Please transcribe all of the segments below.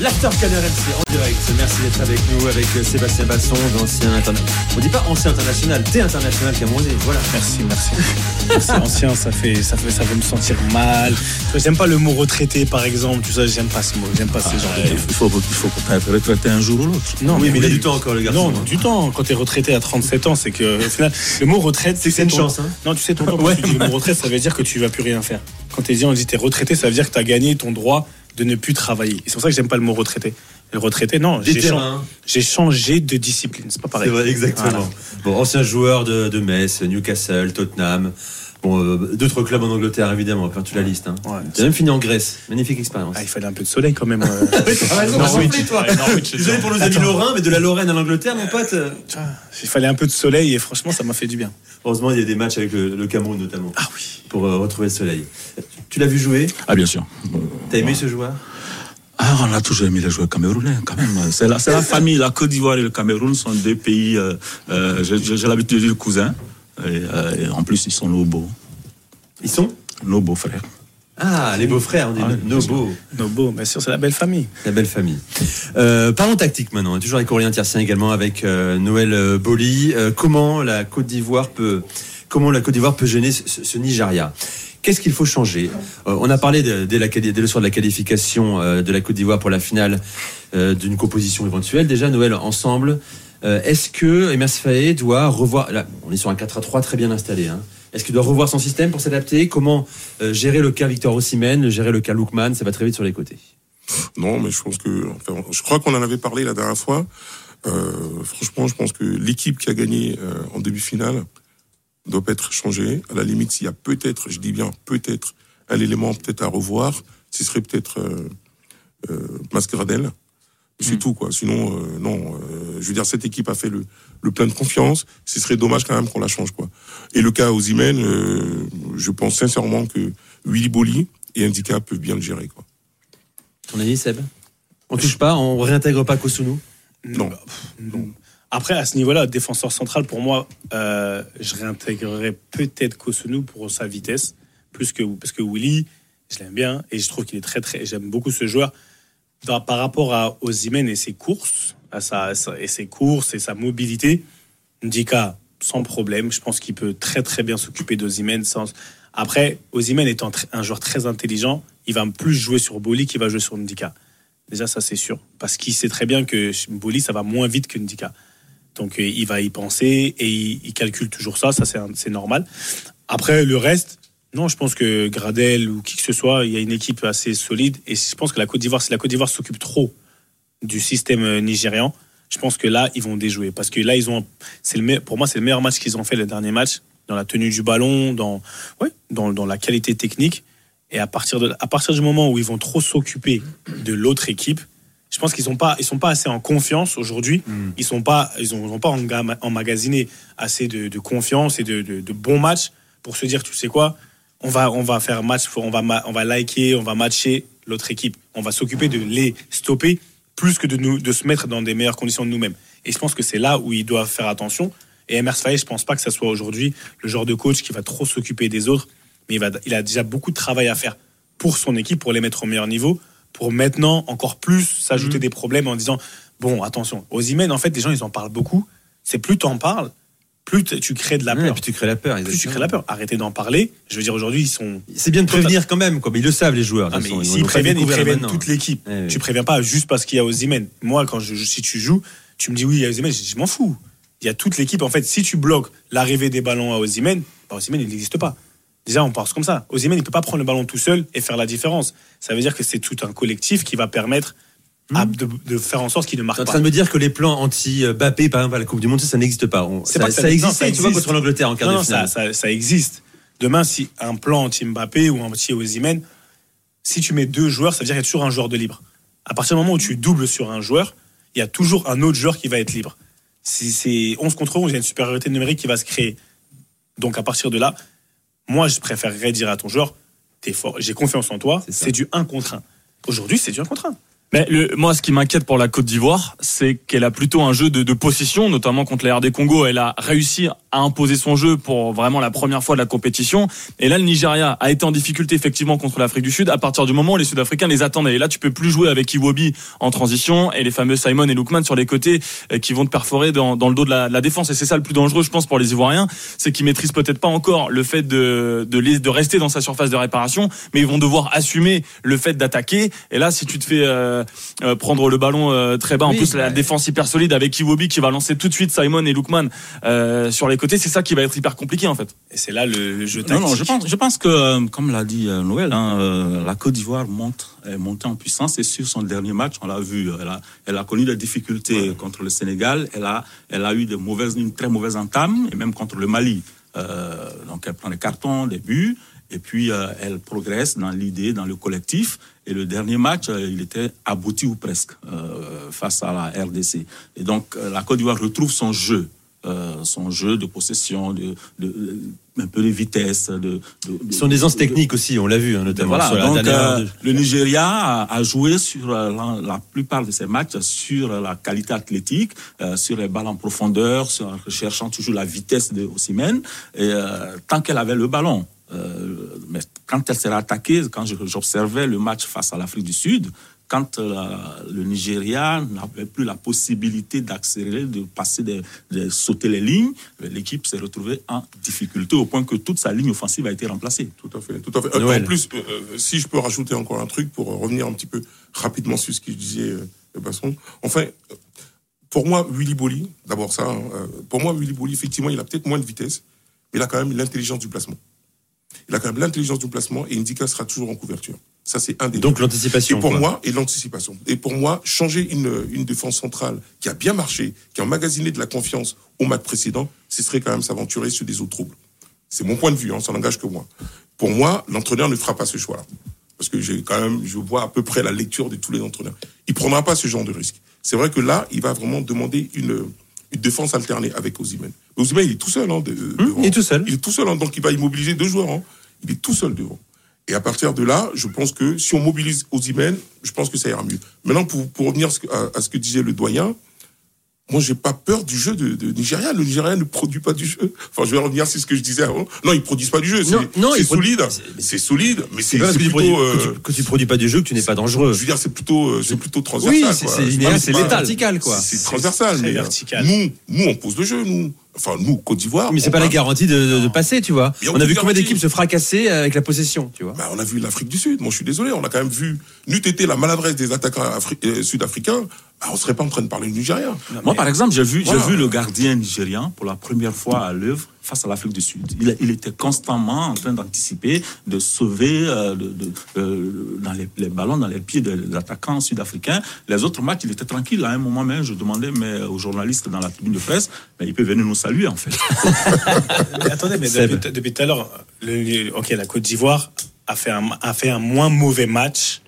L'After RMC en direct. Merci d'être avec nous, avec euh, Sébastien Basson, ancien international. On dit pas ancien international, t'es international camerounais. Voilà. Merci, merci. C'est ancien, ça fait, ça fait, ça fait me sentir mal. J'aime pas le mot retraité, par exemple. Tu sais, j'aime pas ce mot. J'aime pas ce genre de Il faut, il faut que retraité un jour ou l'autre. Non, oui, mais il a du temps encore, le garçon. Non, du temps. Quand t'es retraité à 37 ans, c'est que, au final, le mot retraite, C'est que c'est une ton- chance, hein. Non, tu sais, ton temps, quand Ouais. tu dis le mot retraite, ça veut dire que tu vas plus rien faire. Quand t'es dit, on dit t'es retraité, ça veut dire que t'as gagné ton droit de ne plus travailler. C'est pour ça que j'aime pas le mot retraité. Le retraité, non, j'ai j'ai changé de discipline. C'est pas pareil. vrai, exactement. Voilà. Bon, ancien joueur de, de Metz, Newcastle, Tottenham. Bon, euh, d'autres clubs en Angleterre, évidemment, quand tu la listes. Hein. Ouais. T'as même fini en Grèce. Magnifique expérience. Ah, il fallait un peu de soleil quand même. euh. Ah, toi. Désolé pour nos amis lorrains, mais de la Lorraine à l'Angleterre, mon pote. Il fallait un peu de soleil et franchement, ça m'a fait du bien. Heureusement, il y a des matchs avec le, le Cameroun, notamment, Ah oui. pour euh, retrouver le soleil. Tu l'as vu jouer Ah, bien sûr. T'as aimé ce joueur Ah, on a toujours aimé les joueurs camerounais, quand même. C'est la, c'est la famille. La Côte d'Ivoire et le Cameroun sont deux pays, euh, euh, j'ai- l'habitude de dire cousins. Et, euh, et en plus, ils sont nos beaux, Ils sont nos beaux frères. Ah, les beaux-frères, on dit Ah, nos beaux. Nos beaux, bien sûr, c'est la belle famille. La belle famille. Euh, parlons tactique maintenant. Toujours avec Aurélien Tiercien également, avec euh, Noël Boli. Euh, comment la Côte d'Ivoire peut, comment la Côte d'Ivoire peut gêner ce Nigeria? Qu'est-ce qu'il faut changer Euh, On a parlé de- dès, la, quali- dès le soir de la qualification euh, de la Côte d'Ivoire pour la finale euh, d'une composition éventuelle. Déjà, Noël, ensemble, est-ce que Emerse Faé doit revoir... Là, on est sur un 4 à 3 très bien installé. Hein. Est-ce qu'il doit revoir son système pour s'adapter? Comment gérer le cas Victor Osimhen, gérer le cas Lookman? Ça va très vite sur les côtés. Non, mais je pense que, je crois qu'on en avait parlé la dernière fois. Franchement, je pense que l'équipe qui a gagné en demi-finale doit pas être changée. À la limite, s'il y a peut-être, je dis bien peut-être, un élément peut-être à revoir, ce serait peut-être euh, euh, Mascaradel. C'est tout, quoi. Sinon, euh, non. euh, je veux dire, cette équipe a fait le, le plein de confiance. Ce serait dommage quand même qu'on la change, quoi. Et le cas Ozymen, euh, je pense sincèrement que Willy Boli et Indika peuvent bien le gérer, quoi. Ton avis, Seb? On touche pas, on réintègre pas Kosunu? Non. Non. Après, à ce niveau-là, défenseur central, pour moi, euh, je réintégrerais peut-être Kosunu pour sa vitesse, plus que parce que Willy, je l'aime bien et je trouve qu'il est très très. J'aime beaucoup ce joueur par rapport à Ozymen et ses courses, à sa, et ses courses et sa mobilité. Ndika, sans problème, je pense qu'il peut très très bien s'occuper d'Ozymen. Sans... Après, Ozymen étant un joueur très intelligent, il va plus jouer sur Boli qu'il va jouer sur Ndika. Déjà, ça c'est sûr, parce qu'il sait très bien que Boli, ça va moins vite que Ndika. Donc euh, il va y penser et il, calcule toujours ça, ça c'est normal. Après le reste, non, je pense que Gradel ou qui que ce soit, il y a une équipe assez solide. Et je pense que la Côte d'Ivoire, si la Côte d'Ivoire s'occupe trop du système euh, nigérian, je pense que là ils vont déjouer. Parce que là ils ont, c'est pour moi c'est le meilleur match qu'ils ont fait le dernier match dans la tenue du ballon, dans ouais, dans la qualité technique. Et à partir de à partir du moment où ils vont trop s'occuper de l'autre équipe, je pense qu'ils sont pas ils sont pas assez en confiance aujourd'hui. Ils sont pas ils ont, pas emmagasiné assez de, de confiance et de, de- de bons matchs pour se dire tu sais quoi on va on va faire match on va on va liker on va matcher l'autre équipe. On va s'occuper de les stopper plus que de nous de se mettre dans des meilleures conditions de nous-mêmes. Et je pense que c'est là où ils doivent faire attention. Et Emers Faye je pense pas que ça soit aujourd'hui le genre de coach qui va trop s'occuper des autres mais il va il a déjà beaucoup de travail à faire pour son équipe pour les mettre au meilleur niveau pour maintenant encore plus s'ajouter des problèmes en disant bon attention aux emails en fait les gens ils en parlent beaucoup c'est plus t'en parles plus tu crées de la peur puis tu crées la peur. plus tu crées la peur arrêtez d'en parler je veux dire aujourd'hui ils sont C'est bien de prévenir quand même, quoi. Mais ils le savent, les joueurs. ah, mais s'ils préviennent, ils préviennent toute l'équipe. Ouais. Tu préviens pas juste parce qu'il y a Ozymen. Moi, quand je, si tu joues, tu me dis oui, il y a Ozymen, je, je m'en fous. Il y a toute l'équipe. En fait, si tu bloques l'arrivée des ballons à Ozymen, bah, il n'existe pas. Déjà, on pense comme ça. Ozymen, il peut pas prendre le ballon tout seul et faire la différence. Ça veut dire que c'est tout un collectif qui va permettre à- de, de faire en sorte qu'il ne marque en pas. train de me dire que les plans anti-Bappé, par exemple, à la Coupe du Monde, ça, ça n'existe pas. On- ça, pas ça, ça- non, ça tu vois, existe. contre l'Angleterre en quart Non, de non, ça, finale. ça, ça existe. Demain, si un plan anti-Mbappé ou anti-Ozymen, si tu mets deux joueurs, ça veut dire qu'il y a toujours un joueur de libre. À partir du moment où tu doubles sur un joueur, il y a toujours un autre joueur qui va être libre. Si c'est 11 contre 11, il y a une supériorité numérique qui va se créer. Donc à partir de là, moi, je préférerais dire à ton joueur, t'es fort, j'ai confiance en toi, C'est du 1 contre 1. Aujourd'hui, c'est du 1 contre 1. Mais le, moi, ce qui m'inquiète pour la Côte d'Ivoire, c'est qu'elle a plutôt un jeu de, de possession, notamment contre la RD Congo. Elle a réussi à imposer son jeu pour vraiment la première fois de la compétition. Et là, le Nigeria a été en difficulté effectivement contre l'Afrique du Sud à partir du moment où les Sud-Africains les attendaient. Et là, tu peux plus jouer avec Iwobi en transition et les fameux Simon et Lookman sur les côtés euh, qui vont te perforer dans, dans le dos de la, de la défense. Et c'est ça le plus dangereux, je pense, pour les Ivoiriens, c'est qu'ils maîtrisent peut-être pas encore le fait de, de, de rester dans sa surface de réparation, mais ils vont devoir assumer le fait d'attaquer. Et là, si tu te fais euh, prendre le ballon euh, très bas, en plus la défense hyper solide avec Iwobi qui va lancer tout de suite Simon et Lookman euh, sur les côtés, c'est ça qui va être hyper compliqué en fait. Et c'est là le, jeu Non, tactique. non, je pense, je pense que, euh, comme l'a dit euh, Noël, hein, euh, la Côte d'Ivoire monte, est montée en puissance. Et sur son dernier match, on l'a vu, elle a, elle a connu des difficultés contre le Sénégal, elle a, elle a eu de mauvaises, une très mauvaise entame et même contre le Mali. Euh, donc elle prend des cartons, des buts et puis euh, elle progresse dans l'idée, dans le collectif. Et le dernier match, euh, il était abouti ou presque euh, face à la RDC. Et donc la Côte d'Ivoire retrouve son jeu. son jeu de possession, de, de, de- un peu de vitesse. De, de- des anses techniques aussi, on l'a vu, hein, notamment voilà, sur la donc dernière le Nigeria a, a joué sur la, la plupart de ses matchs sur la qualité athlétique, sur les balles en profondeur, sur, en recherchant toujours la vitesse de Osimhen, tant qu'elle avait le ballon. Euh, mais quand elle s'est attaquée, quand j'observais le match face à l'Afrique du Sud, quand euh, le Nigeria n'avait plus la possibilité d'accélérer, de passer, de, de sauter les lignes, l'équipe s'est retrouvée en difficulté au point que toute sa ligne offensive a été remplacée. Tout à fait, tout à fait. Euh. En plus, euh, euh, si je peux rajouter encore un truc pour euh, revenir un petit peu rapidement sur ce que je disais, euh, de Basson. Enfin, euh, pour moi, Willy Bolly, d'abord ça, hein, euh, pour moi, Willy Bolly, effectivement, il a peut-être moins de vitesse, mais il a quand même l'intelligence du placement. Il a quand même l'intelligence du placement et Indica sera toujours en couverture. Ça, c'est un des Donc l'anticipation. Et pour quoi. moi, et l'anticipation. Et pour moi, changer une, une défense centrale qui a bien marché, qui a emmagasiné de la confiance au match précédent, ce serait quand même s'aventurer sur des eaux troubles. C'est mon point de vue, hein, ça n'engage que moi. Pour moi, l'entraîneur ne fera pas ce choix-là. Parce que j'ai quand même, je vois à peu près la lecture de tous les entraîneurs. Il prendra pas ce genre de risque. C'est vrai que là, il va vraiment demander une, une défense alternée avec Osimhen. Osimhen, il est tout seul, hein, de- devant. il est tout seul. Il est tout seul, hein, donc il va immobiliser deux joueurs. hein. Il est tout seul devant. Et à partir de là, je pense que si on mobilise Osimhen, je pense que ça ira mieux. Maintenant, pour, pour revenir à ce, que, à- à ce que disait le doyen, moi, j'ai pas peur du jeu de, de Nigeria. Le Nigeria ne produit pas du jeu. Enfin, je vais revenir sur ce que je disais avant. Non, ils produisent pas du jeu. C'est solide. c'est- solide, mais C'est que tu, plutôt. produis, euh, que, tu, que tu produis pas du jeu que tu n'es pas dangereux. je veux dire, c'est plutôt, euh, c'est plutôt transversal. Oui, c'est- vertical, quoi. C'est transversal. mais, euh, vertical. Nous, nous, on pose le jeu, nous. Enfin, nous, Côte d'Ivoire. Mais c'est on pas la garantie de, de- de passer, tu vois. On a vu combien d'équipes se fracasser avec la possession, tu vois. Bah, on a vu l'Afrique du Sud. Moi, je suis désolé. On a quand même vu, n'eût été la maladresse des attaquants afri- euh, sud-africains, bah, on serait pas en train de parler du Nigeria. Moi, par exemple, j'ai vu, Voilà. j'ai vu le gardien nigérian pour la première fois à l'œuvre face à l'Afrique du Sud. Il, il était constamment en train d'anticiper, de sauver euh, de, de- euh, dans les, les ballons dans les pieds de, de l'attaquant sud-africain. Les autres matchs, il était tranquille. À un moment même, je demandais mais, aux journalistes dans la tribune de presse, mais il peut venir nous saluer en fait. Mais attendez, mais depuis, depuis tout à l'heure, ok, la Côte d'Ivoire a fait un, a fait un moins mauvais match.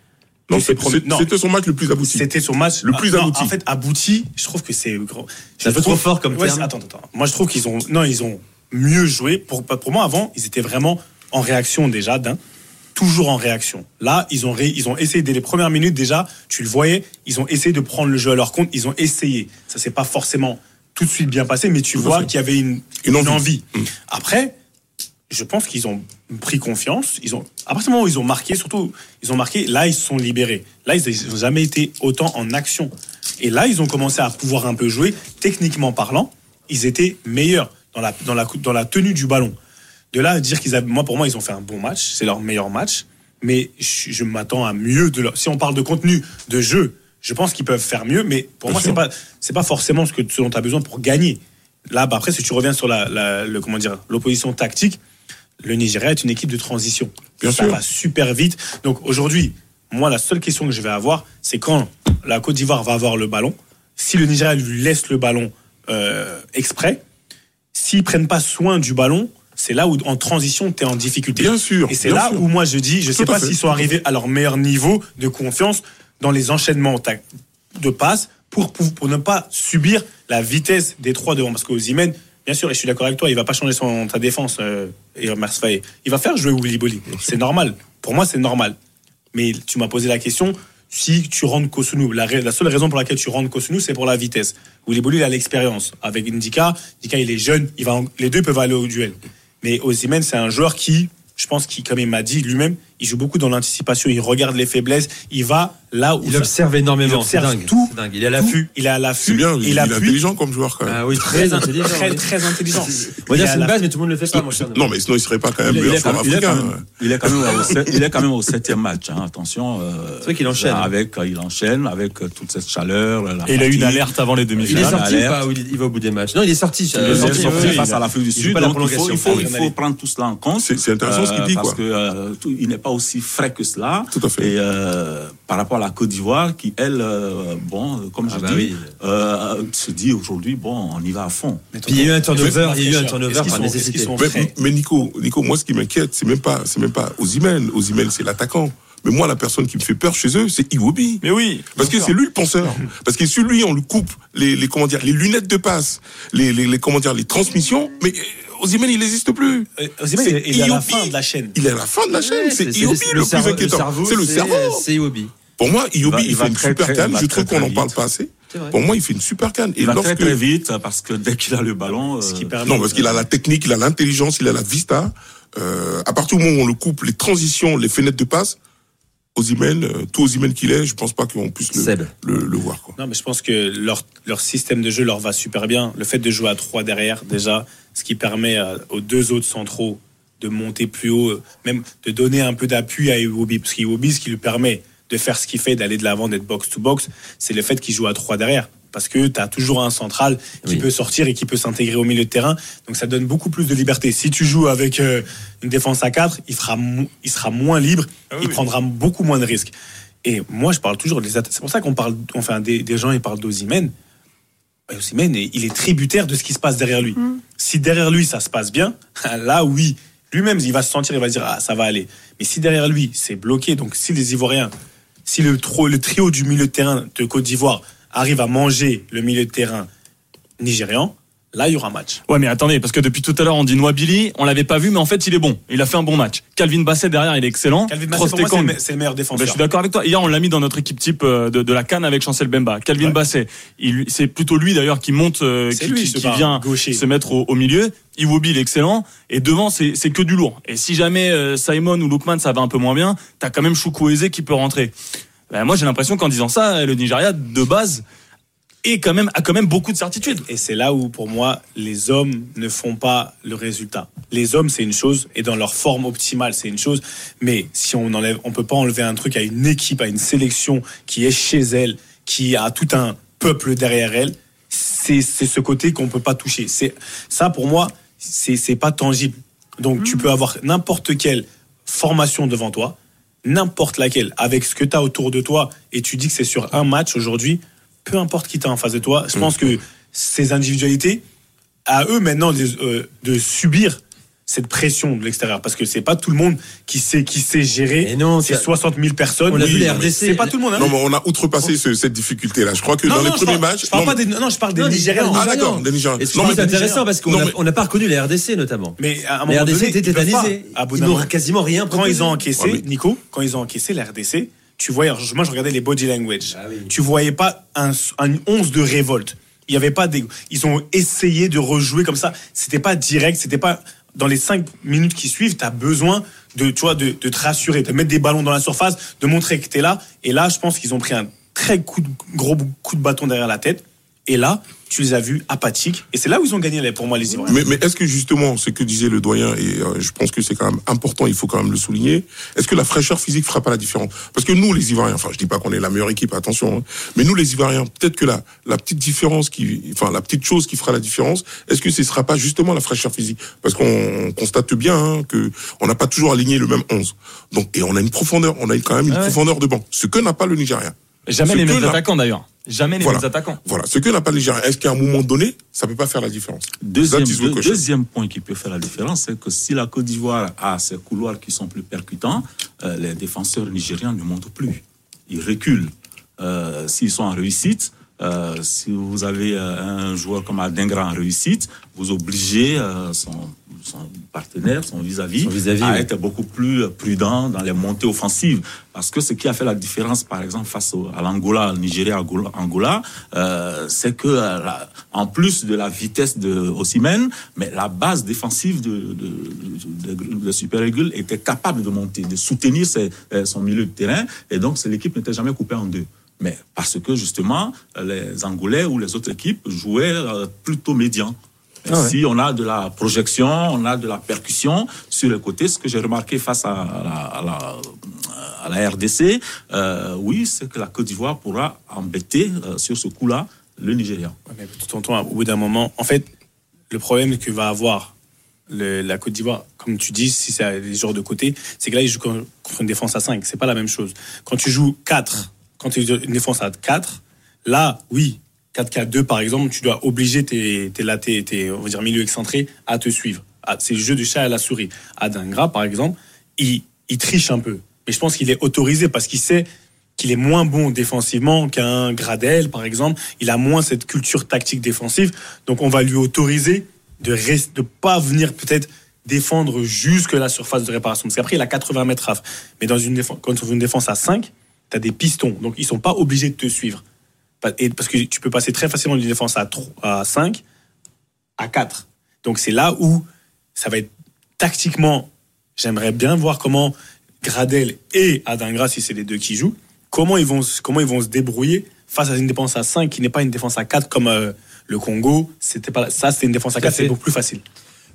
Non, c'était son match le plus abouti. C'était son match Le plus Ah, non, abouti. En fait, abouti, je trouve que c'est gros. C'est un Je peu trop fort comme Ouais, terme. Attends, attends. Moi, je trouve qu'ils ont, non, ils ont mieux joué. Pour, pour moi, avant, ils étaient vraiment en réaction déjà d'un. Toujours en réaction. Là, ils ont, ré- ils ont essayé dès les premières minutes déjà. Tu le voyais, ils ont essayé de prendre le jeu à leur compte. Ils ont essayé. Ça s'est pas forcément tout de suite bien passé, mais tu Tout vois qu'il y avait une, Une une envie. envie. Mm. Après, je pense qu'ils ont pris confiance. Ils ont, à partir du moment où ils ont marqué, surtout, ils ont marqué, là, ils se sont libérés. Là, ils n'ont jamais été autant en action. Et là, ils ont commencé à pouvoir un peu jouer. Techniquement parlant, ils étaient meilleurs dans la, dans la, dans la tenue du ballon. De là à dire qu'ils avaient, moi, pour moi, ils ont fait un bon match. C'est leur meilleur match. Mais je, je m'attends à mieux de leur, si on parle de contenu, de jeu, je pense qu'ils peuvent faire mieux. Mais pour Bien moi, c'est pas, c'est pas forcément ce, que, ce dont tu as besoin pour gagner. Là, bah, après, si tu reviens sur la, la- le, comment dire, l'opposition tactique, le Nigeria est une équipe de transition. Bien ça sûr. va super vite. Donc aujourd'hui, moi, la seule question que je vais avoir, c'est quand la Côte d'Ivoire va avoir le ballon, si le Nigeria lui laisse le ballon euh, exprès, s'ils prennent pas soin du ballon, c'est là où en transition, tu es en difficulté. Bien sûr, Et c'est là sûr. où moi je dis, je Tout sais pas s'ils sont arrivés à leur meilleur niveau de confiance dans les enchaînements de passes pour, pour, pour ne pas subir la vitesse des trois devant. Parce que Osimhen, bien sûr, et je suis d'accord avec toi, il va pas changer son, ta défense, euh, et. Il va faire jouer Willy Bolly. C'est normal. Pour moi, c'est normal. Mais tu m'as posé la question si tu rentres Kosunu, la, seule raison pour laquelle tu rentres Kosunu, c'est pour la vitesse. Willy il a l'expérience. Avec Indika, Indika, il est jeune, il va les deux peuvent aller au duel. Mais Osimhen, c'est un joueur qui, je pense, qui, comme il m'a dit lui-même, il joue beaucoup dans l'anticipation, il regarde les faiblesses, il va là où il observe énormément, il observe dingue, tout, dingue. Il est à l'affût, il est à l'affût, c'est bien, il, il, est intelligent comme joueur quand même. Ah oui, très intelligent, très, très intelligent. On va dire c'est une base, mais tout le monde ne le fait pas, mon cher. Non, mais sinon il serait pas quand même Il est, meilleur quand, joueur il est quand africain. même, il est quand même il est quand même au septième match. hein, attention. euh, C'est vrai qu'il enchaîne. Avec, euh, il enchaîne avec euh, toute cette chaleur. la Et il a eu une alerte avant les Il est demi-finales. sorti ou pas il va au bout des matchs? Non, il est sorti. Il est sorti, face il à l'Afrique du Sud. il faut, prendre tout cela en compte. C'est- intéressant ce qu'il dit, Parce quoi. que euh, tout- il n'est pas aussi frais que cela. Tout à fait. Et euh, par rapport à la Côte d'Ivoire, qui elle, euh, bon, euh, comme Ah je bah dis, oui. euh, se dit aujourd'hui, bon, on y va à fond. Puis il y a eu un turnover, il y a eu un turnover par nécessité. Mais, mais Nico, Nico, moi ce qui m'inquiète, c'est même pas, c'est même pas Osimhen. Osimhen, c'est l'attaquant. Mais moi, la personne qui me fait peur chez eux, c'est Iwobi. Mais oui. Parce que c'est lui le penseur. Parce que sur lui, on lui coupe les, les, comment dire, les lunettes de passe, les, les, les, comment dire, les transmissions. Mais Osimhen, il n'existe plus. Euh, Osimhen, C'est il est à la fin de la chaîne. Il est à la fin de la chaîne. Ouais, c'est c'est le, plus inquiétant. C'est le cerveau. C'est Iwobi. Pour moi, Iwobi, va- il, il fait une très, super canne. il Je trouve qu'on n'en parle pas assez. Pour moi, il fait une super canne. Et Il va lorsque, très très vite parce que dès qu'il a le ballon, Ce qui euh, permet- non, parce qu'il a la technique, il a l'intelligence, il a la vista. Euh, à partir du moment où on le coupe, les transitions, les fenêtres de passe, Euh, tout Osimhen qu'il est, je pense pas qu'on puisse le, le, le voir. Quoi. Non, mais je pense que leur, leur système de jeu leur va super bien. Le fait de jouer à 3 derrière, déjà, ce qui permet euh, aux deux autres centraux de monter plus haut, euh, même de donner un peu d'appui à Iwobi. Parce qu'Iwobi, ce qui lui permet de faire ce qu'il fait, d'aller de l'avant, d'être box-to-box, c'est le fait qu'il joue à 3 derrière. Parce que tu as toujours un central qui Oui. peut sortir et qui peut s'intégrer au milieu de terrain. Donc ça donne beaucoup plus de liberté. Si tu joues avec euh, une défense à 4, il, fera mo- il sera moins libre, il prendra beaucoup moins de risques. Et moi, je parle toujours des attaques. C'est pour ça qu'on parle, enfin, des, des gens, ils parlent d'Ozimène. Osimhen, il est tributaire de ce qui se passe derrière lui. Si derrière lui, ça se passe bien, là, oui, lui-même, il va se sentir, il va se dire, ah, ça va aller. Mais si derrière lui, c'est bloqué, donc si les Ivoiriens, si le, tro- le trio du milieu de terrain de Côte d'Ivoire arrive à manger le milieu de terrain nigérian, là, il y aura match. Ouais, mais attendez, parce que depuis tout à l'heure, on dit Noabili, on l'avait pas vu, mais en fait, il est bon. Il a fait un bon match. Calvin Basset derrière, il est excellent. Calvin moi, c'est le, meilleur Ben, défenseur. je suis d'accord avec toi. Hier, on l'a mis dans notre équipe type euh, de, de la Cannes avec Chancel Bemba. Calvin Ouais. Basset, c'est plutôt lui d'ailleurs qui monte, euh, qui, lui, qui- ce qui bar, vient gaucher. se mettre au, au milieu. Iwobi, il est excellent. Et devant, c'est c'est que du lourd. Et si jamais euh, Simon ou Lookman, ça va un peu moins bien, t'as quand même Chukwueze qui peut rentrer. Ben, moi, j'ai l'impression qu'en disant ça, le Nigeria, de base, est quand même, a quand même beaucoup de certitudes. Et c'est là où, pour moi, les hommes ne font pas le résultat. Les hommes, c'est une chose, et dans leur forme optimale, c'est une chose. Mais si on enlève, on peut pas enlever un truc à une équipe, à une sélection qui est chez elle, qui a tout un peuple derrière elle. C'est c'est ce côté qu'on peut pas toucher. C'est ça pour moi, c'est c'est pas tangible. Donc tu peux avoir n'importe quelle formation devant toi, n'importe laquelle, avec ce que tu as autour de toi, et tu dis que c'est sur un match aujourd'hui, peu importe qui t'as en face de toi, je pense que ces individualités, à eux maintenant de, euh, de subir cette pression de l'extérieur, parce que c'est pas tout le monde qui sait qui sait gérer Et non, ces ça- 60 000 personnes. On l'a vu, les mais RDC. C'est pas tout le monde. hein. Non, mais on a outrepassé ce- cette difficulté-là. Je crois que Non, dans non, les premiers parle- matchs. Je parle non, pas des, non, je parle des Nigérians. Ah, d'accord, des Nigérians. Non, mais des intéressant parce qu'on n'a mais- pas reconnu les RDC notamment. Mais à un Les moment RDC donné, étaient tétanisés. Ils n'ont quasiment rien Quand ils ont encaissé, Ouais, mais- Nico, quand ils ont encaissé la RDC, tu voyais, moi je regardais les body language. Ah oui. Tu voyais pas un, un once de révolte. Il y avait pas des, ils ont essayé de rejouer comme ça. C'était pas direct, c'était pas dans les cinq minutes qui suivent. Tu as besoin de, tu vois, de, te rassurer, de mettre des ballons dans la surface, de montrer que tu es là. Et là, je pense qu'ils ont pris un très gros coup de bâton derrière la tête. Et là, tu les as vus apathiques. Et c'est là où ils ont gagné, pour moi, les Ivoiriens. Mais, mais est-ce que justement, ce que disait le doyen, et euh, je pense que c'est quand même important, il faut quand même le souligner, est-ce que la fraîcheur physique fera pas la différence? Parce que nous, les Ivoiriens, enfin, je dis pas qu'on est la meilleure équipe, attention, hein, mais nous, les Ivoiriens, peut-être que la, la petite différence qui, enfin, la petite chose qui fera la différence, est-ce que ce sera pas justement la fraîcheur physique? Parce qu'on constate bien hein, que on n'a pas toujours aligné le même 11. Donc, et on a une profondeur, on a quand même une Ah ouais. profondeur de banc, ce que n'a pas le Nigeria. Jamais Ce les mêmes attaquants d'ailleurs. Jamais les Voilà. mêmes attaquants. Voilà, ce que n'a pas le Nigeria. Est-ce qu'à un moment donné, ça peut pas faire la différence? Deux- deuxième point qui peut faire la différence, c'est que si la Côte d'Ivoire a ses couloirs qui sont plus percutants, euh, les défenseurs nigériens ne montent plus. Ils reculent. Euh, S'ils sont en réussite, Euh, si vous avez euh, un joueur comme Adingra en réussite, vous obligez euh, son, son partenaire, son vis-à-vis, à oui. être beaucoup plus prudent dans les montées offensives. Parce que ce qui a fait la différence, par exemple, face au- à l'Angola, au Nigeria, Angola, Angola euh, c'est que, la- en plus de la vitesse de Osimhen, mais la base défensive de, de, de, de Super Eagles était capable de monter, de soutenir ses- son milieu de terrain. Et donc, l'équipe n'était jamais coupée en deux. Mais parce que, justement, les Angolais ou les autres équipes jouaient euh, plutôt médian. Ah ouais. Si on a de la projection, on a de la percussion sur les côtés, ce que j'ai remarqué face à la, à la, à la RDC, euh, oui, c'est que la Côte d'Ivoire pourra embêter euh, sur ce coup-là le Nigeria. Ouais, mais tonton, au bout d'un moment, en fait, le problème que va avoir le- la Côte d'Ivoire, comme tu dis, si c'est les joueurs de côté, c'est que là, ils jouent con- contre une défense à 5. C'est pas la même chose. Quand tu joues 4, quand tu joues une défense à 4, là, oui, 4-4-2 par exemple, tu dois obliger tes, tes, tes, on va dire, milieux excentrés à te suivre. Ah, c'est le jeu du chat à la souris. Adingra, par exemple, il, triche un peu. Mais je pense qu'il est autorisé parce qu'il sait qu'il est moins bon défensivement qu'un Gradel, par exemple. Il a moins cette culture tactique défensive. Donc, on va lui autoriser de ne pas venir peut-être défendre jusque la surface de réparation. Parce qu'après, il a 80 mètres raf. Mais dans une défense, quand on une défense à 5, tu as des pistons. Donc, ils sont pas obligés de te suivre. Et parce que tu peux passer très facilement d'une défense à, 3 à 5 à 4. Donc, c'est là où ça va être tactiquement. J'aimerais bien voir comment Gradel et Adingra, si c'est les deux qui jouent, comment ils vont, se- comment ils vont se débrouiller face à une défense à 5 qui n'est pas une défense à 4 comme euh, le Congo. C'était pas, ça, c'était une défense à Tout à 4, c'est beaucoup plus facile.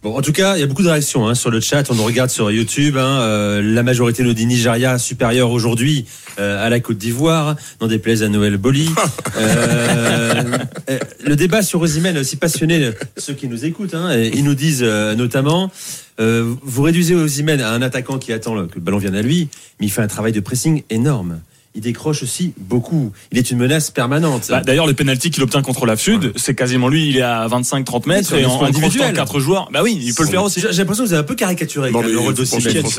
Bon, en tout cas, il y a beaucoup de réactions hein, sur le chat. On nous regarde sur YouTube. hein, euh, la majorité nous dit Nigeria supérieur aujourd'hui euh, à la Côte d'Ivoire. N'en déplaise à Noël Boli. Euh, euh, le débat sur Osimhen aussi passionné ceux qui nous écoutent. Hein, et ils nous disent euh, notamment. euh, vous réduisez Osimhen à un attaquant qui attend que le ballon vienne à lui, mais il fait un travail de pressing énorme. Il décroche aussi beaucoup. Il est une menace permanente. Bah, D'ailleurs, le penalty qu'il obtient contre la Sud, c'est quasiment lui, il est à 25-30 mètres et en, individuel. quatre joueurs. Bah oui, il peut le faire aussi. J'ai l'impression que vous avez un peu caricaturé Non, le rôle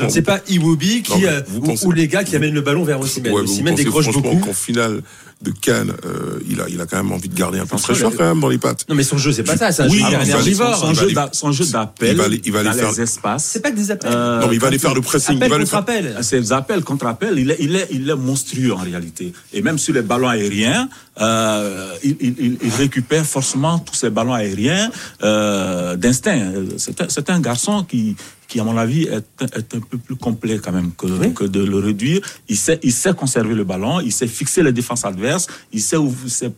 C'est pas Iwobi qui Non, euh, ou, pensez- ou les gars qui amènent le ballon vers Osimhen. Ouais, décroche beaucoup. qu'en finale de Cannes, euh, il, a, il a quand même envie de garder un peu de fraîcheur quand même dans les pattes. Non mais son jeu c'est pas ça, c'est un Oui, jeu énergivore. son, il va jeu son d'appel il va aller- il va aller dans faire- les espaces. C'est pas que des appels. Euh, non, mais il va aller quand faire le pressing. Appel il va aller contre faire... appel. Ces appels contre appels, il est, il, est, il est monstrueux en réalité. Et même sur les ballons aériens, euh, il, il, il- il récupère forcément tous ces ballons aériens euh, d'instinct. C'est un, c'est un garçon qui, qui, à mon avis, est, un- est un peu plus complet quand même que, que de le réduire. Il sait, il sait conserver le ballon, il sait fixer les défenses adverses, il sait où... il sait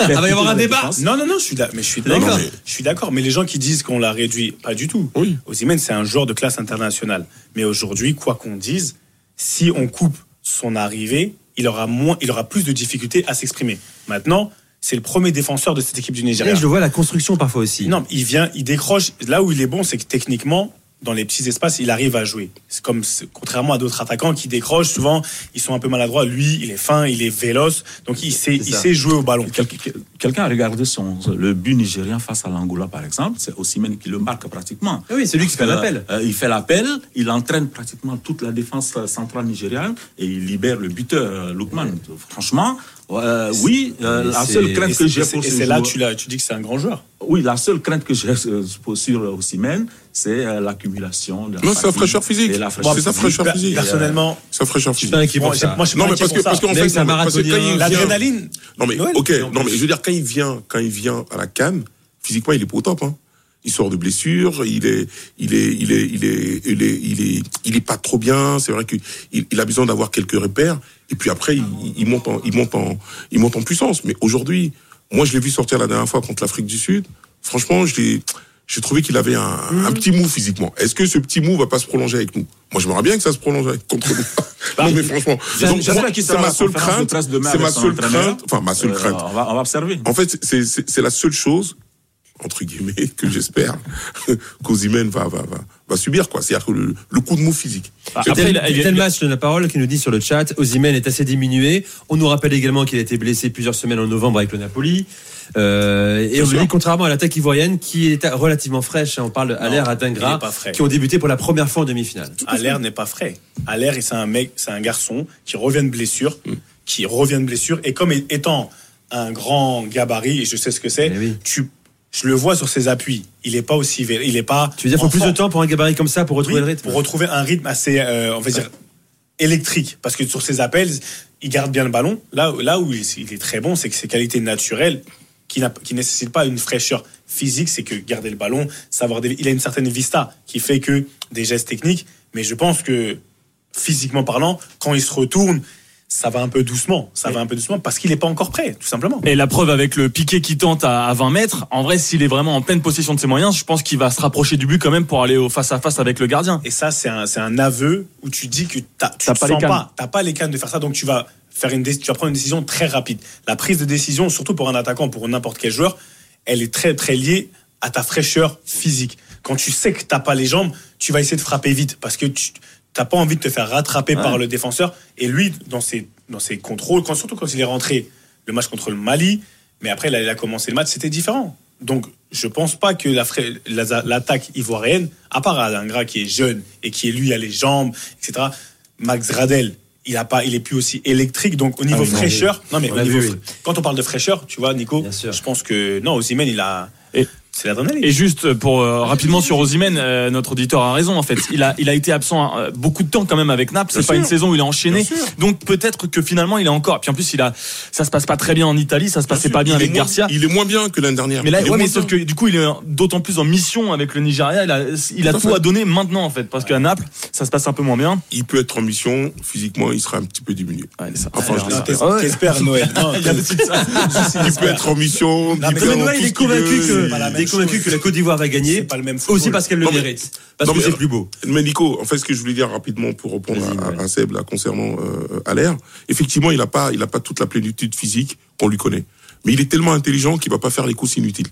Ah, va y avoir un débat. défenses. Non, non, non, je suis, d'a- mais je suis D'accord. d'accord. mais- Je suis d'accord. Mais les gens qui disent qu'on l'a réduit, pas du tout. Oui. Osimhen, c'est un joueur de classe internationale. Mais aujourd'hui, quoi qu'on dise, si on coupe son arrivée, il aura moins, il aura plus de difficultés à s'exprimer. Maintenant, c'est le premier défenseur de cette équipe du Nigeria. Et je le vois à la construction parfois aussi. Non, il vient, il décroche. Là où il est bon, c'est que techniquement, dans les petits espaces, il arrive à jouer. C'est comme, contrairement à d'autres attaquants qui décrochent, souvent, ils sont un peu maladroits. Lui, il est fin, il est véloce, donc il sait, il jouer au ballon. Quel- quel- Quelqu'un a regardé son, le but nigérien face à l'Angola, par exemple. C'est Osimhen qui le marque pratiquement. Oui, c'est lui qui fait Euh, l'appel. euh, il fait l'appel, il entraîne pratiquement toute la défense euh, centrale nigériane et il libère le buteur, Lookman. Franchement, euh, oui, euh, la c'est- seule crainte que c'est- j'ai c'est pour et ce c'est là tu, tu dis que c'est un grand joueur. oui, la seule crainte que j'ai euh, pour- sur Osimhen, c'est euh, l'accumulation. de la Non, c'est sa fatigue fraîcheur physique. la C'est sa fraîcheur Per- physique. Personnellement, Sa fraîcheur Je suis physique. pas inquiet pour moi, je suis Non, pas mais parce que, parce qu'en fait, c'est L'adrénaline. non mais ok, non mais je veux dire quand il vient, quand il vient à la Cannes, physiquement il est pas au top. Hein. Il sort de blessure, il est, il est, il est, il est, il est, il est, il est pas trop bien. C'est vrai qu'il il a besoin d'avoir quelques repères. Et puis après, il, il monte en, il monte en, il monte en puissance. Mais aujourd'hui, moi je l'ai vu sortir la dernière fois contre l'Afrique du Sud. Franchement, j'ai trouvé qu'il avait un, un petit mou physiquement. Est-ce que ce petit mou va pas se prolonger avec nous? Moi, j'aimerais bien que ça se prolonge avec- contre nous. non, mais franchement, c'est ma seule crainte. C'est ma seule crainte. Enfin, ma seule Euh, crainte. on, va, on va observer. En fait, c'est la seule chose, entre guillemets, que j'espère qu'Ozimène va, va, va, va subir, quoi. C'est-à-dire que le, le coup de mou physique. Après, Tel, il a- il a- tel match de la parole qui nous dit sur le chat, Osimhen est assez diminué. On nous rappelle également qu'il a été blessé plusieurs semaines en novembre avec le Napoli. Euh, et on nous sûr. dit contrairement à l'attaque ivoirienne qui est relativement fraîche, hein, on parle de Aller à Dingra, qui ont débuté pour la première fois en demi-finale. Allaire n'est pas frais. Allaire, c'est un mec, c'est un garçon qui revient de blessure, qui revient de blessure, et comme étant un grand gabarit, et je sais ce que c'est, Eh oui. tu, je le vois sur ses appuis. Il est pas aussi, il est pas. Tu veux dire, il faut plus de temps pour un gabarit comme ça pour retrouver Oui, le rythme Pour retrouver un rythme assez, euh, on va dire, électrique. Parce que sur ses appels, il garde bien le ballon. Là, là où il, est très bon, c'est que ses qualités naturelles, qui ne qui nécessitent pas une fraîcheur physique, c'est que garder le ballon, savoir. Il a une certaine vista qui fait que des gestes techniques. Mais je pense que, physiquement parlant, quand il se retourne, ça va un peu doucement. Ça va un peu doucement parce qu'il n'est pas encore prêt, tout simplement. Et la preuve avec le piqué qui tente à, à 20 mètres, en vrai, s'il est vraiment en pleine possession de ses moyens, je pense qu'il va se rapprocher du but quand même pour aller au face à face avec le gardien. Et ça, c'est un, aveu où tu dis que t'as, tu te pas les sens pas, pas les cannes de faire ça, donc tu vas faire une, tu vas prendre une décision très rapide. La prise de décision, surtout pour un attaquant, pour n'importe quel joueur, elle est très très liée à ta fraîcheur physique. Quand tu sais que t'as pas les jambes, tu vas essayer de frapper vite parce que tu t'as pas envie de te faire rattraper Ouais. par le défenseur. Et lui, dans ses dans ses contrôles, quand, surtout quand il est rentré le match contre le Mali, mais après là, il a commencé le match, c'était différent. Donc, je pense pas que la fra- la- l'attaque ivoirienne, à part Alingra qui est jeune et qui est lui a les jambes, etc. Max Gradel, il a pas, il est plus aussi électrique. Donc, au niveau oui, non, fraîcheur, non mais on au l'a niveau vu, fra- oui. quand on parle de fraîcheur, tu vois, Nico, je pense que non, Osimhen, il a, Et- c'est l'adrénaline. Et juste pour euh, rapidement sur Osimhen, euh, notre auditeur a raison en fait. Il a il a été absent euh, beaucoup de temps quand même avec Naples. C'est pas sûr. une saison où il a enchaîné. Donc peut-être que finalement il est encore. Puis en plus il a ça se passe pas très bien en Italie, ça se passait pas bien Il est avec moins- Garcia. Il est moins bien que l'année dernière. Mais là, Il est ouais, mais sauf que du coup, il est d'autant plus en mission avec le Nigeria. Il a, il a Tout à tout fait. à donner maintenant, en fait, parce qu'à Naples, ça se passe un peu moins bien. Il peut être en mission, physiquement, il sera un petit peu diminué. Ouais, ça- Enfin, je Ouais. T'espères Noël. Il peut être en mission, il est convaincu que, est convaincu que la Côte d'Ivoire va gagner. pas le même. Aussi parce qu'elle le Non, mais- mérite. Parce Non, que mais- c'est plus beau. Mais Nico, en fait, ce que je voulais dire rapidement pour répondre à, Seb là, concernant euh, Allaire, effectivement, il n'a pas, il a pas toute la plénitude physique qu'on lui connaît. Mais il est tellement intelligent qu'il va pas faire les courses inutiles.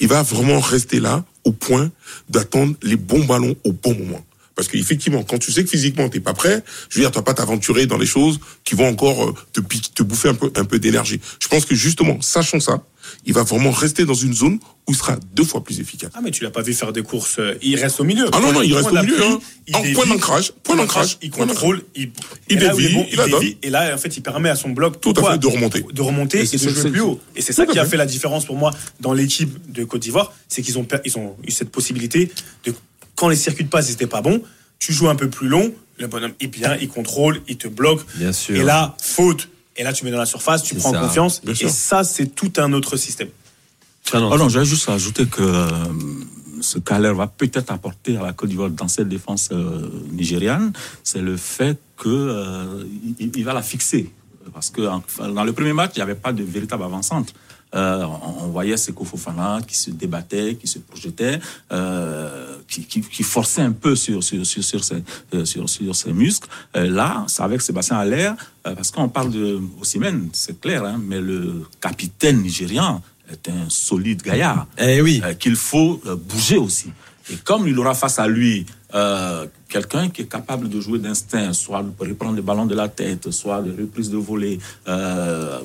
Il va vraiment rester là au point d'attendre les bons ballons au bon moment. Parce qu'effectivement, quand tu sais que physiquement t'es pas prêt, je veux dire, tu vas pas t'aventurer dans les choses qui vont encore euh, te, piquer- te bouffer un peu, un peu d'énergie. Je pense que justement, sachant ça, il va vraiment rester dans une zone où il sera deux fois plus efficace. Ah, mais tu l'as pas vu faire des courses. euh, Il reste au milieu. Ah non, non, il reste au milieu, hein. il En dévie, point d'ancrage, point d'ancrage, Il contrôle, il, Il dévie, bon, il la dévie, Et là, en fait, il permet à son bloc Tout à pourquoi fait, de remonter. de remonter Et et, de jouer plus haut. Et c'est ça qui a fait. la différence pour moi dans l'équipe de Côte d'Ivoire, c'est qu'ils ont, ils ont eu cette possibilité de, quand les circuits de passe n'étaient pas bons, tu joues un peu plus long, le bonhomme est bien, il contrôle, il te bloque. Bien sûr. Et là, faute. Et là, tu mets dans la surface, tu prends ça, confiance. bien Et sûr. ça, c'est tout un autre système. Ah non, Oh non, juste ajouter que euh, ce qu'Aler va peut-être apporter à la Côte d'Ivoire dans cette défense euh, nigériane, c'est le fait que euh, il, va la fixer. Parce que en- dans le premier match, il n'y avait pas de véritable avant-centre. Euh, on, on voyait Seko Fofana qui se débattait, qui se projetait, euh, qui, qui, qui forçait un peu sur, sur, sur, sur, ses, euh, sur, sur ses muscles. Euh, là, c'est avec Sébastien Aller, euh, parce qu'on parle de Osimhen, c'est clair, hein, mais le capitaine nigérian est un solide gaillard Eh oui. euh, qu'il faut euh, bouger aussi. Et comme il aura face à lui euh, quelqu'un qui est capable de jouer d'instinct, soit de reprendre le ballon de la tête, soit de reprise de volée, euh,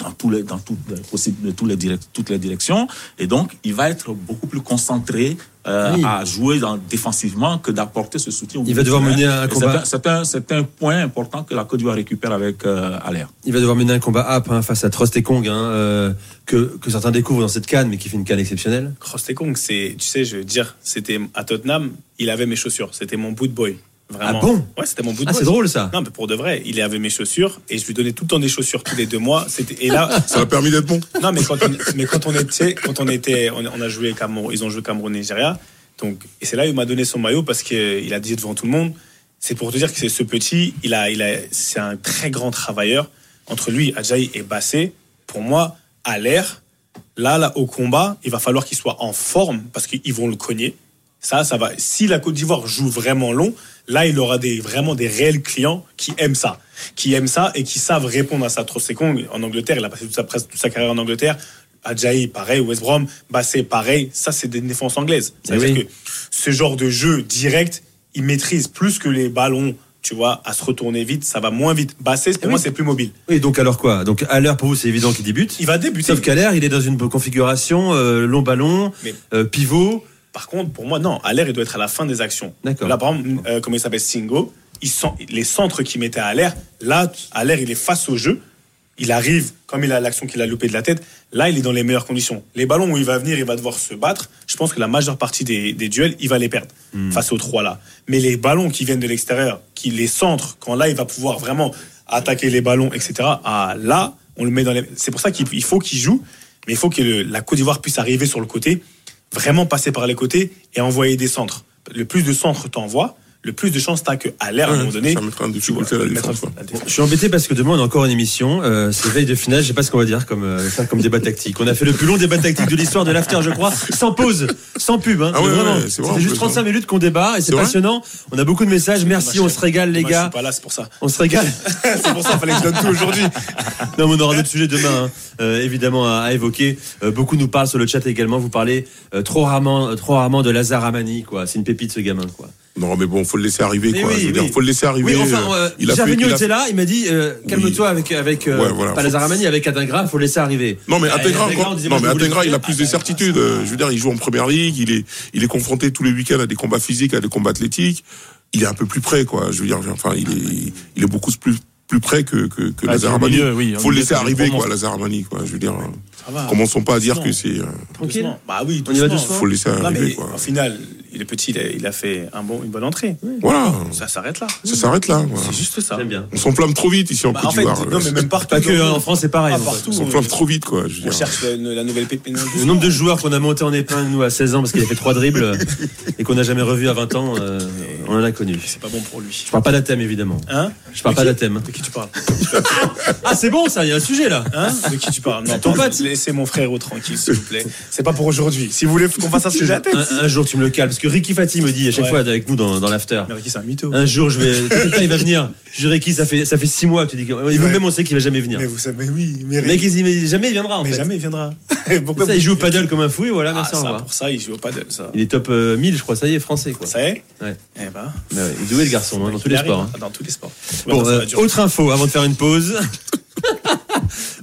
dans, tous les, dans toutes, les possibles, de tous les direct, toutes les directions. Et donc, il va être beaucoup plus concentré euh, Oui. à jouer dans, défensivement que d'apporter ce soutien. au Il va de devoir mener un combat. C'est un, c'est un, point important que la Côte d'Ivoire récupère avec euh, Allaire. Il va devoir mener un combat âpre hein, face à Trost et Kong, hein, euh, que, que certains découvrent dans cette canne, mais qui fait une canne exceptionnelle. Kong, c'est, tu sais, je veux dire, c'était à Tottenham, il avait mes chaussures. C'était mon boot boy. Vraiment. Ah bon Ouais, c'était mon boot Ah, boy. c'est drôle ça. Non, mais pour de vrai, il avait mes chaussures et je lui donnais tout le temps des chaussures tous les deux mois. C'était et là, Ça l'a permis d'être bon. non, mais quand on, mais quand on était, quand on était, on, on a joué Cameroun, ils ont joué Cameroun Nigeria. Donc et c'est là où il m'a donné son maillot parce qu'il a dit devant tout le monde. C'est pour te dire que c'est ce petit, il a, il a, c'est un très grand travailleur. Entre lui, Ajayi et Bassé, pour moi, à l'air, là, là, au combat, il va falloir qu'il soit en forme parce qu'ils vont le cogner. Ça, ça va. Si la Côte d'Ivoire joue vraiment long, là, il aura des, vraiment des réels clients qui aiment ça. Qui aiment ça et qui savent répondre à ça. Trossé-Kong, en Angleterre, il a passé toute sa, presque toute sa carrière en Angleterre. Ajayi, pareil. West Brom, Bassé, pareil. Ça, c'est des défenses anglaises. C'est-à-dire oui. que ce genre de jeu direct, il maîtrise plus que les ballons, tu vois, à se retourner vite. Ça va moins vite. Bassé, pour moi, oui. c'est plus mobile. Et donc alors quoi? Donc à l'heure pour vous c'est évident qu'il débute. Il va débuter. Sauf qu'à l'air il est dans une configuration euh, long ballon, Mais- euh, pivot. Par contre, pour moi, non. À l'air, il doit être à la fin des actions. D'accord. Là, par exemple, euh, comment il s'appelle Singo, il sent, les centres qu'il mettait à l'air, là, à l'air, il est face au jeu. il arrive, comme il a l'action qu'il a loupé de la tête, là, il est dans les meilleures conditions. Les ballons où il va venir, il va devoir se battre. Je pense que la majeure partie des, des duels, il va les perdre face aux trois là. Mais les ballons qui viennent de l'extérieur, qui les centrent, quand là, il va pouvoir vraiment attaquer les ballons, etc. Ah, là, on le met dans les. C'est pour ça qu'il il faut qu'il joue, mais il faut que le- la Côte d'Ivoire puisse arriver sur le côté, vraiment passer par les côtés et envoyer des centres. Le plus de centres t'envoies, le plus de chances t'as qu'à l'air, à un moment donné, ça mettra en tu vois, difficulté la mettre défense, ouais. la défense. Je suis embêté parce que demain on a encore une émission. Euh, c'est veille de finale. Je sais pas ce qu'on va dire comme euh, comme débat tactique. On a fait le plus long débat tactique de l'histoire de l'after, je crois, sans pause, sans pub. Hein. Ah ouais, vraiment, ouais, c'est juste plus, 35 hein. minutes qu'on débat et c'est passionnant. On a beaucoup de messages. Merci, on se régale les Moi, Je gars. suis pas là, c'est pour ça. On se régale. c'est pour ça, fallait que je donne tout aujourd'hui. Non, mais on aura d'autres sujets demain, hein, euh, évidemment, à, à évoquer. Euh, beaucoup nous parlent sur le chat également. Vous parlez euh, trop rarement, euh, trop rarement de Lazare Amani, quoi. C'est une pépite, ce gamin, quoi. Non, mais bon, faut le laisser arriver, Mais quoi. oui, Je veux dire, oui. faut le laisser arriver. Oui, enfin, euh, il a fait, il a- était là. Il m'a dit, euh, calme-toi avec avec euh, Ouais, voilà, faut- avec Adingra, faut laisser arriver. Non mais disait, non mais Atengra, il a plus de certitude. Euh, Je veux dire, il joue en première ligue, il est, il est confronté tous les week-ends à des combats physiques, à des combats athlétiques. Il est un peu plus près, quoi. Je veux dire, enfin, il est, il est beaucoup plus plus près que que, que Ah, Lazare au Armani. milieu, oui, au Faut le laisser arriver, quoi, Lazare Armani, quoi. Je veux dire, Ça va. commençons pas à dire Doucement. que c'est. euh, Tranquille. Bah oui, On y va doucement. doucement. Faut le laisser Non, arriver, quoi. au final, il est petit, il a, il a fait un bon, une bonne entrée. Voilà, Ça s'arrête là. ça s'arrête là. C'est juste ça. J'aime bien. On s'enflamme trop vite ici en Bah, Côte en fait, d'Ivoire. non, mais même partout. Pas que hein, en France, c'est pareil. Ah, donc. partout. On s'enflamme trop vite, quoi. Je veux On dire. cherche la, la nouvelle pépine. Le nombre de joueurs qu'on a monté en épingle, nous, à 16 ans, parce qu'il a fait trois dribbles, euh, et qu'on n'a jamais revu à 20 ans, euh, on en a connu. C'est pas bon pour lui. Je parle pas d'Athème, évidemment. Hein Je parle pas d'Athème. Qui tu parles Ah, c'est bon, ça, il y a un sujet, là. Hein? De qui tu parles? Non, Ton pote. Laissez mon frère tranquille, s'il vous plaît. C'est pas pour aujourd'hui. Si vous voulez qu'on fasse un sujet à tête. Un, un jour, tu me le cales, parce que Ricky Fati me dit à chaque Ouais. fois avec nous dans, dans l'after. Mais Ricky, c'est un mytho. Un jour, je vais. Il va venir. Ricky, ça fait, ça fait six mois que tu dis. que- Et vous-même, on sait qu'il va jamais venir. Mais vous savez, mais oui, mais, mec, il mais jamais il viendra, en mais fait. jamais il viendra. Pour ça, il joue au paddle comme un fou, et voilà, Ah, merci, au ça, revoir. pour ça, il joue au paddle, ça. Il est top euh, 1000, je crois, ça y est, français, quoi. Ça y est Ouais. Eh ben. Bah ouais, il est doué, le garçon, hein, dans tous les sports. hein. hein, Dans tous les sports. Bon, Ouais, ça euh, autre info avant de faire une pause.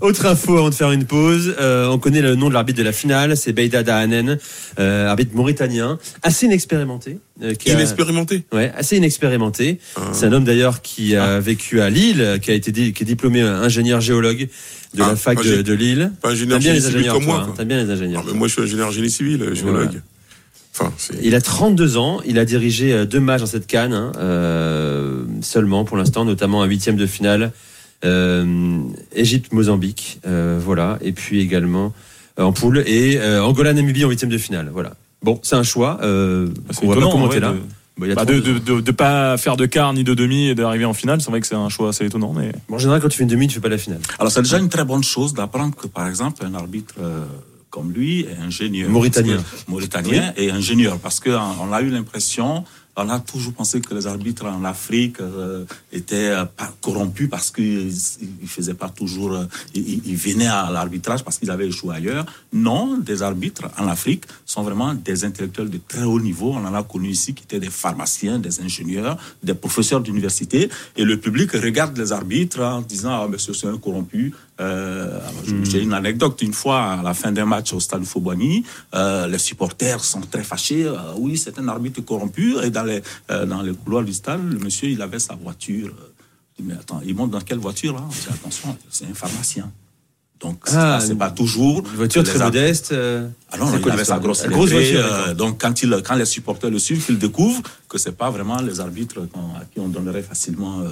autre info avant de faire une pause. Euh, on connaît le nom de l'arbitre de la finale, c'est Beida Dahanen, euh, arbitre mauritanien, assez inexpérimenté. euh, qui a- Inexpérimenté. Ouais, assez inexpérimenté. Ah. C'est un homme d'ailleurs qui a vécu à Lille, qui a été qui est diplômé euh, ingénieur géologue de Ah, la fac pas de, Lille. Pas ingénieur génie civil comme moi. hein. bien les Non, ingénieurs. mais moi, je suis ingénieur génie civil, euh, géologue. Enfin, c'est. Il a 32 ans, il a dirigé euh, deux matchs dans cette canne, hein, euh, seulement pour l'instant, notamment un huitième de finale, euh, Égypte-Mozambique, euh, voilà, et puis également euh, en poule, et euh, Angola-Namibie en huitième de finale, voilà. Bon, c'est un choix, euh, C'est qu'on va pas commenter ouais, là. de- Bah, de, 32 ans. de, de, de pas faire de quart ni de demi et d'arriver en finale, c'est vrai que c'est un choix assez étonnant. Mais Bon, en général, quand tu fais une demi, tu fais pas la finale. Alors c'est déjà une très bonne chose d'apprendre que par exemple un arbitre euh, comme lui est ingénieur. Mauritanien. Mauritanien et ingénieur parce que on on a eu l'impression on a toujours pensé que les arbitres en Afrique euh, étaient euh, corrompus parce qu'ils ils faisaient pas toujours, euh, ils, ils venaient à l'arbitrage parce qu'ils avaient échoué ailleurs. Non, des arbitres en Afrique sont vraiment des intellectuels de très haut niveau. On en a connu ici qui étaient des pharmaciens, des ingénieurs, des professeurs d'université. Et le public regarde les arbitres en disant ah monsieur c'est un corrompu. Euh, J'ai une anecdote une fois à la fin d'un match au stade Fobani, euh, les supporters sont très fâchés. Euh, oui, c'est un arbitre corrompu. Et dans les euh, dans les couloirs du stade, le monsieur il avait sa voiture. Je dis, mais attends, il monte dans quelle voiture là On dit, attention, c'est un pharmacien. Donc Ah, pas- c'est pas toujours Une voiture très modeste. euh, ah non, il avait sa grosse, grosse voiture. euh, donc quand, il, quand les supporters le suivent, qu'ils découvrent que c'est pas vraiment les arbitres à qui on donnerait facilement. euh,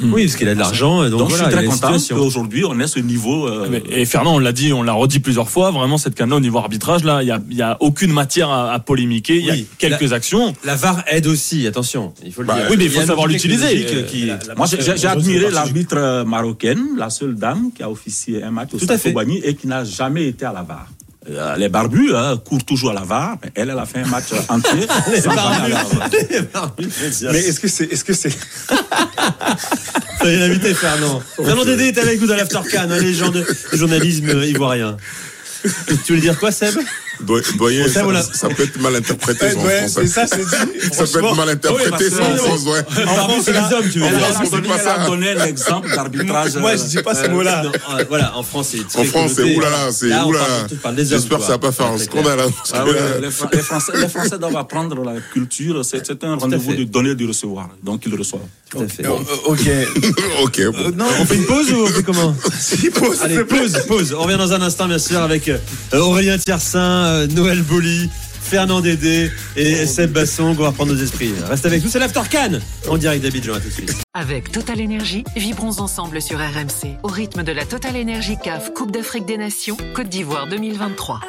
Oui, parce qu'il a de l'argent, donc, donc, voilà, je suis très content qu'aujourd'hui on ait ce niveau. euh, Mais- Et Fernand, on l'a dit, on l'a redit plusieurs fois, vraiment cette canne au niveau arbitrage, là, il y a, aucune matière à, à polémiquer. Il y a Oui. quelques actions. La VAR aide aussi, attention, il faut le dire. oui, mais il faut savoir l'utiliser. qui- Moi, j'ai euh, admiré l'arbitre euh, marocaine, la seule dame qui a officié un match au Tout à fait. Et qui n'a jamais été à la VAR. Euh, les barbus hein, courent toujours à la VAR, mais elle, elle a fait un match entier. à la VAR. Mais est-ce que c'est. Est-ce que c'est. Soyez l'invité, Fernand. Fernand Dédé est avec nous dans l'After Can, hein, légende du journalisme euh, ivoirien. Tu voulais dire quoi, Seb? Bon, ça, ça, voilà. ça peut être mal interprété ça, en Ouais, France. c'est ça, c'est dit. Ça peut être mal interprété Oui, en que- France, ouais. En France, c'est les hommes, tu veux dire. a- France, pas ça. donné l'exemple d'arbitrage. Moi, je dis pas ce mot-là. Non, euh, voilà, en France, c'est En France, c'est oulala, c'est oulala. J'espère que ça va vois. pas faire un scandale. hein, Ah les, Fra- les Français, doivent apprendre la culture. C'est un rendez-vous de donner et de recevoir. Donc, ils le reçoivent. Tout à fait. Euh, Ok. ok, bon. Non, On fait une pause ou on fait comment pause, Allez, pause, pause. On revient dans un instant, bien sûr, avec euh, Aurélien Tiersin, euh, Noël Boli, Fernand Dédé et Seb Basson. On va reprendre nos esprits. Reste avec nous, c'est l'After Cannes en direct d'Abidjan. À tout de suite. Avec Total Énergie, vibrons ensemble sur RMC au rythme de la Total Énergie CAF Coupe d'Afrique des Nations Côte d'Ivoire 2023.